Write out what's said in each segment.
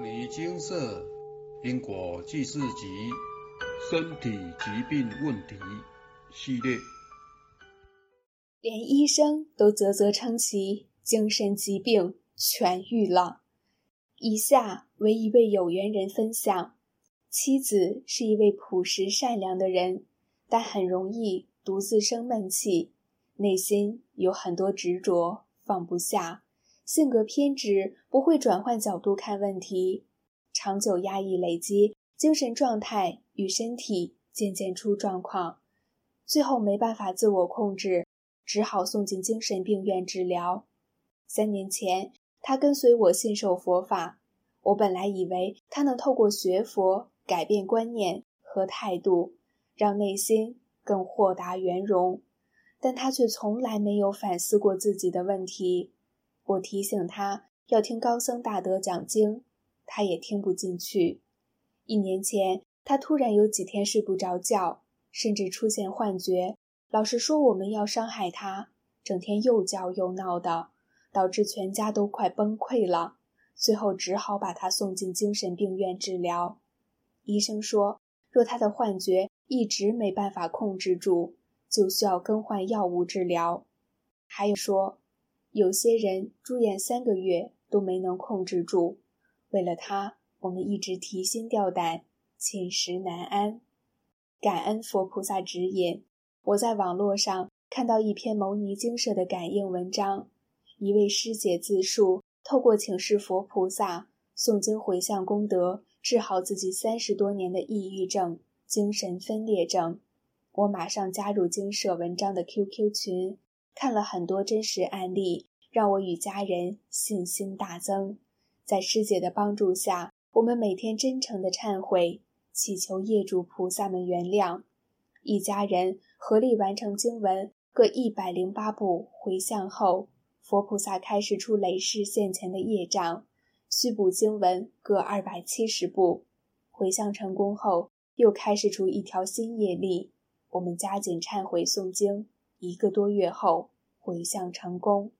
摩尼金色因果记事集身体疾病问题系列，连医生都啧啧称奇，精神疾病痊愈了。以下为一位有缘人分享：妻子是一位朴实善良的人，但很容易独自生闷气，内心有很多执着，放不下。性格偏执，不会转换角度看问题，长久压抑累积，精神状态与身体渐渐出状况，最后没办法自我控制，只好送进精神病院治疗。三年前，他跟随我信受佛法，我本来以为他能透过学佛改变观念和态度，让内心更豁达圆融，但他却从来没有反思过自己的问题。我提醒他要听高僧大德讲经，他也听不进去。一年前，他突然有几天睡不着觉，甚至出现幻觉。老师说我们要伤害他，整天又叫又闹的，导致全家都快崩溃了。最后只好把他送进精神病院治疗。医生说，若他的幻觉一直没办法控制住，就需要更换药物治疗。还有说。有些人住院三个月都没能控制住，为了他，我们一直提心吊胆，寝食难安。感恩佛菩萨指引，我在网络上看到一篇牟尼精舍的感应文章，一位师姐自述，透过请示佛菩萨、诵经回向功德，治好自己三十多年的抑郁症、精神分裂症。我马上加入精舍文章的 QQ 群。看了很多真实案例，让我与家人信心大增。在师姐的帮助下，我们每天真诚的忏悔，祈求业主菩萨们原谅。一家人合力完成经文各一百零八部回向后，佛菩萨开示出累世现前的业障，续补经文各二百七十部。回向成功后，又开示出一条新业力。我们加紧忏悔诵经。一个多月后，回向成功。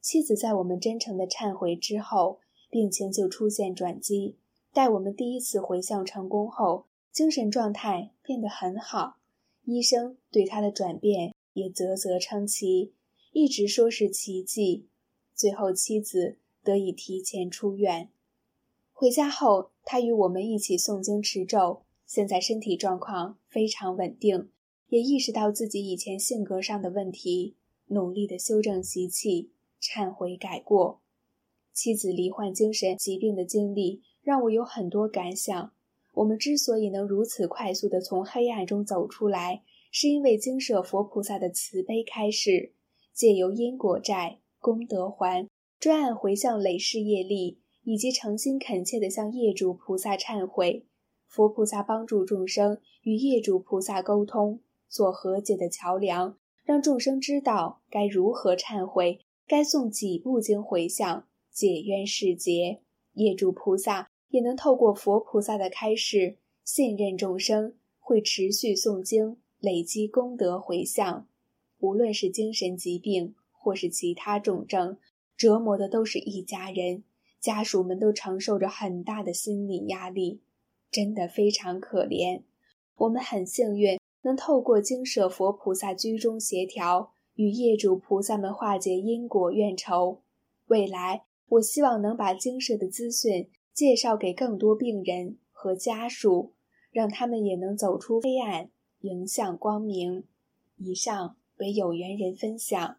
妻子在我们真诚的忏悔之后，病情就出现转机。待我们第一次回向成功后，精神状态变得很好。医生对他的转变也啧啧称奇，一直说是奇迹。最后，妻子得以提前出院。回家后，他与我们一起诵经持咒，现在身体状况非常稳定。也意识到自己以前性格上的问题，努力的修正习气，忏悔改过。妻子罹患精神疾病的经历让我有很多感想。我们之所以能如此快速的从黑暗中走出来，是因为经舍佛菩萨的慈悲开示，借由因果债、功德还、专案回向累世业力，以及诚心恳切的向业主菩萨忏悔，佛菩萨帮助众生与业主菩萨沟通。做和解的桥梁，让众生知道该如何忏悔，该诵几部经回向解冤释结。业主菩萨也能透过佛菩萨的开示，信任众生会持续诵经，累积功德回向。无论是精神疾病或是其他重症，折磨的都是一家人，家属们都承受着很大的心理压力，真的非常可怜。我们很幸运。能透过经舍佛菩萨居中协调，与业主菩萨们化解因果怨仇。未来，我希望能把经舍的资讯介绍给更多病人和家属，让他们也能走出黑暗，迎向光明。以上为有缘人分享。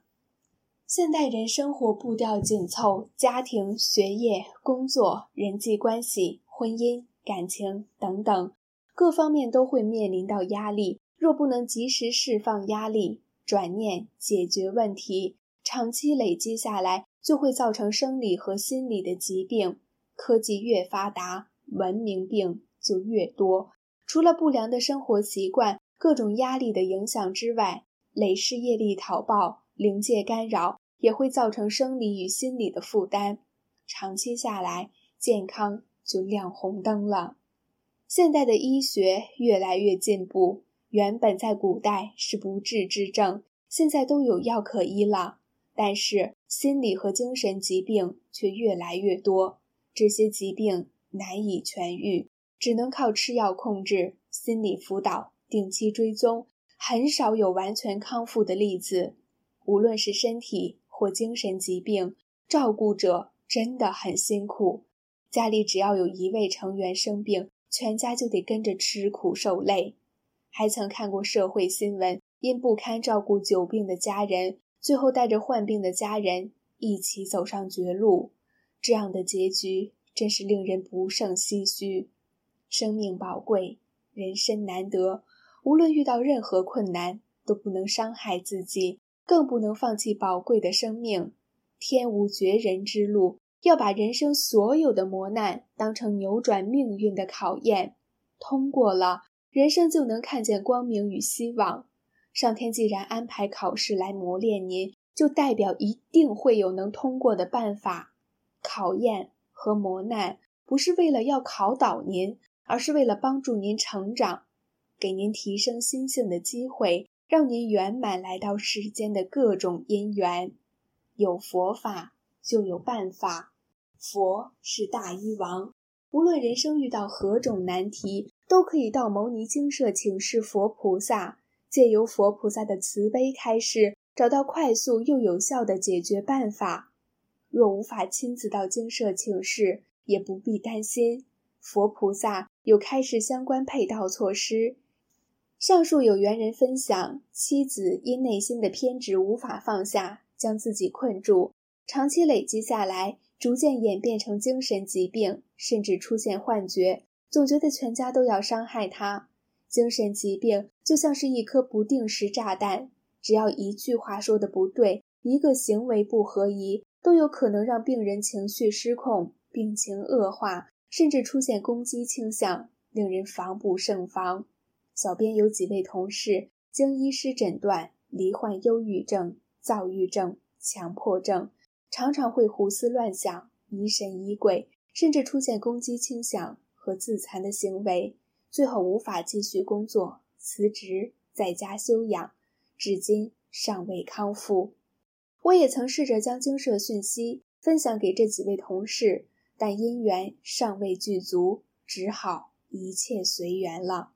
现代人生活步调紧凑，家庭、学业、工作、人际关系、婚姻、感情等等各方面都会面临到压力。若不能及时释放压力、转念解决问题，长期累积下来，就会造成生理和心理的疾病。科技越发达，文明病就越多。除了不良的生活习惯、各种压力的影响之外，累世业力讨报、灵界干扰，也会造成生理与心理的负担。长期下来，健康就亮红灯了。现代的医学越来越进步。原本在古代是不治之症，现在都有药可医了。但是心理和精神疾病却越来越多，这些疾病难以痊愈，只能靠吃药控制、心理辅导、定期追踪，很少有完全康复的例子。无论是身体或精神疾病，照顾者真的很辛苦。家里只要有一位成员生病，全家就得跟着吃苦受累。还曾看过社会新闻，因不堪照顾久病的家人，最后带着患病的家人一起走上绝路。这样的结局真是令人不胜唏嘘。生命宝贵，人生难得，无论遇到任何困难，都不能伤害自己，更不能放弃宝贵的生命。天无绝人之路，要把人生所有的磨难当成扭转命运的考验，通过了，人生就能看见光明与希望。上天既然安排考试来磨练您，就代表一定会有能通过的办法。考验和磨难不是为了要考倒您，而是为了帮助您成长，给您提升心性的机会，让您圆满来到世间的各种因缘。有佛法就有办法，佛是大医王，无论人生遇到何种难题，都可以到牟尼精舍请示佛菩萨，借由佛菩萨的慈悲开示，找到快速又有效的解决办法。若无法亲自到精舍请示，也不必担心，佛菩萨有开示相关配套措施。上述有缘人分享，妻子因内心的偏执无法放下，将自己困住，长期累积下来，逐渐演变成精神疾病，甚至出现幻觉，总觉得全家都要伤害他。精神疾病就像是一颗不定时炸弹，只要一句话说的不对，一个行为不合宜。都有可能让病人情绪失控，病情恶化，甚至出现攻击倾向，令人防不胜防。小编有几位同事经医师诊断，罹患忧郁症、躁郁症、强迫症，常常会胡思乱想、疑神疑鬼，甚至出现攻击倾向和自残的行为，最后无法继续工作，辞职在家休养，至今尚未康复。我也曾试着将精舍讯息分享给这几位同事，但因缘尚未具足，只好一切随缘了。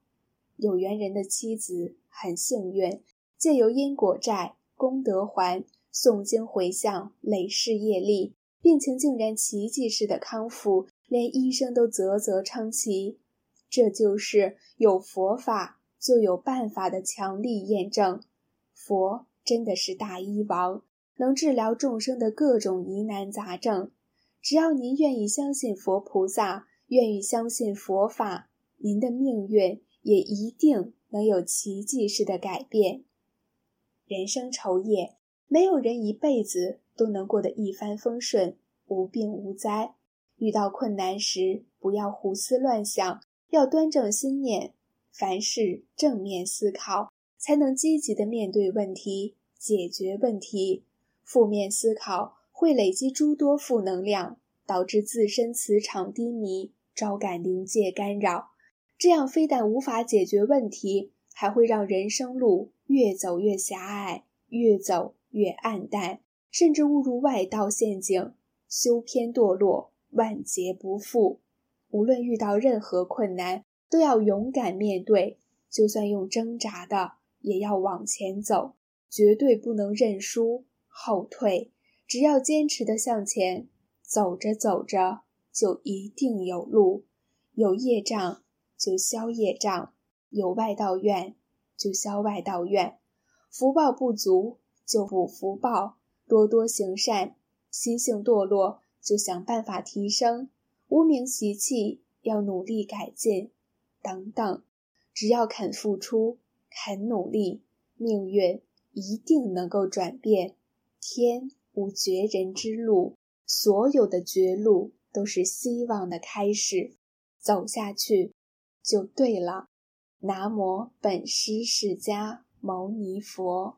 有缘人的妻子很幸运，借由因果债、功德还、诵经回向、累世业力，病情竟然奇迹似的康复，连医生都啧啧称奇。这就是有佛法就有办法的强力验证，佛真的是大医王。能治疗众生的各种疑难杂症，只要您愿意相信佛菩萨，愿意相信佛法，您的命运也一定能有奇迹式的改变。人生愁夜，没有人一辈子都能过得一帆风顺、无病无灾。遇到困难时，不要胡思乱想，要端正心念，凡事正面思考，才能积极的面对问题，解决问题。负面思考会累积诸多负能量，导致自身磁场低迷，招感灵界干扰。这样非但无法解决问题，还会让人生路越走越狭隘，越走越暗淡，甚至误入外道陷阱，修偏堕落，万劫不复。无论遇到任何困难，都要勇敢面对，就算用挣扎的，也要往前走，绝对不能认输。后退，只要坚持的向前，走着走着就一定有路。有业障就消业障，有外道愿就消外道愿。福报不足就补福报，多多行善。心性堕落就想办法提升，无名习气要努力改进，等等。只要肯付出，肯努力，命运一定能够转变。天无绝人之路，所有的绝路都是希望的开始，走下去就对了。南无本师释迦牟尼佛。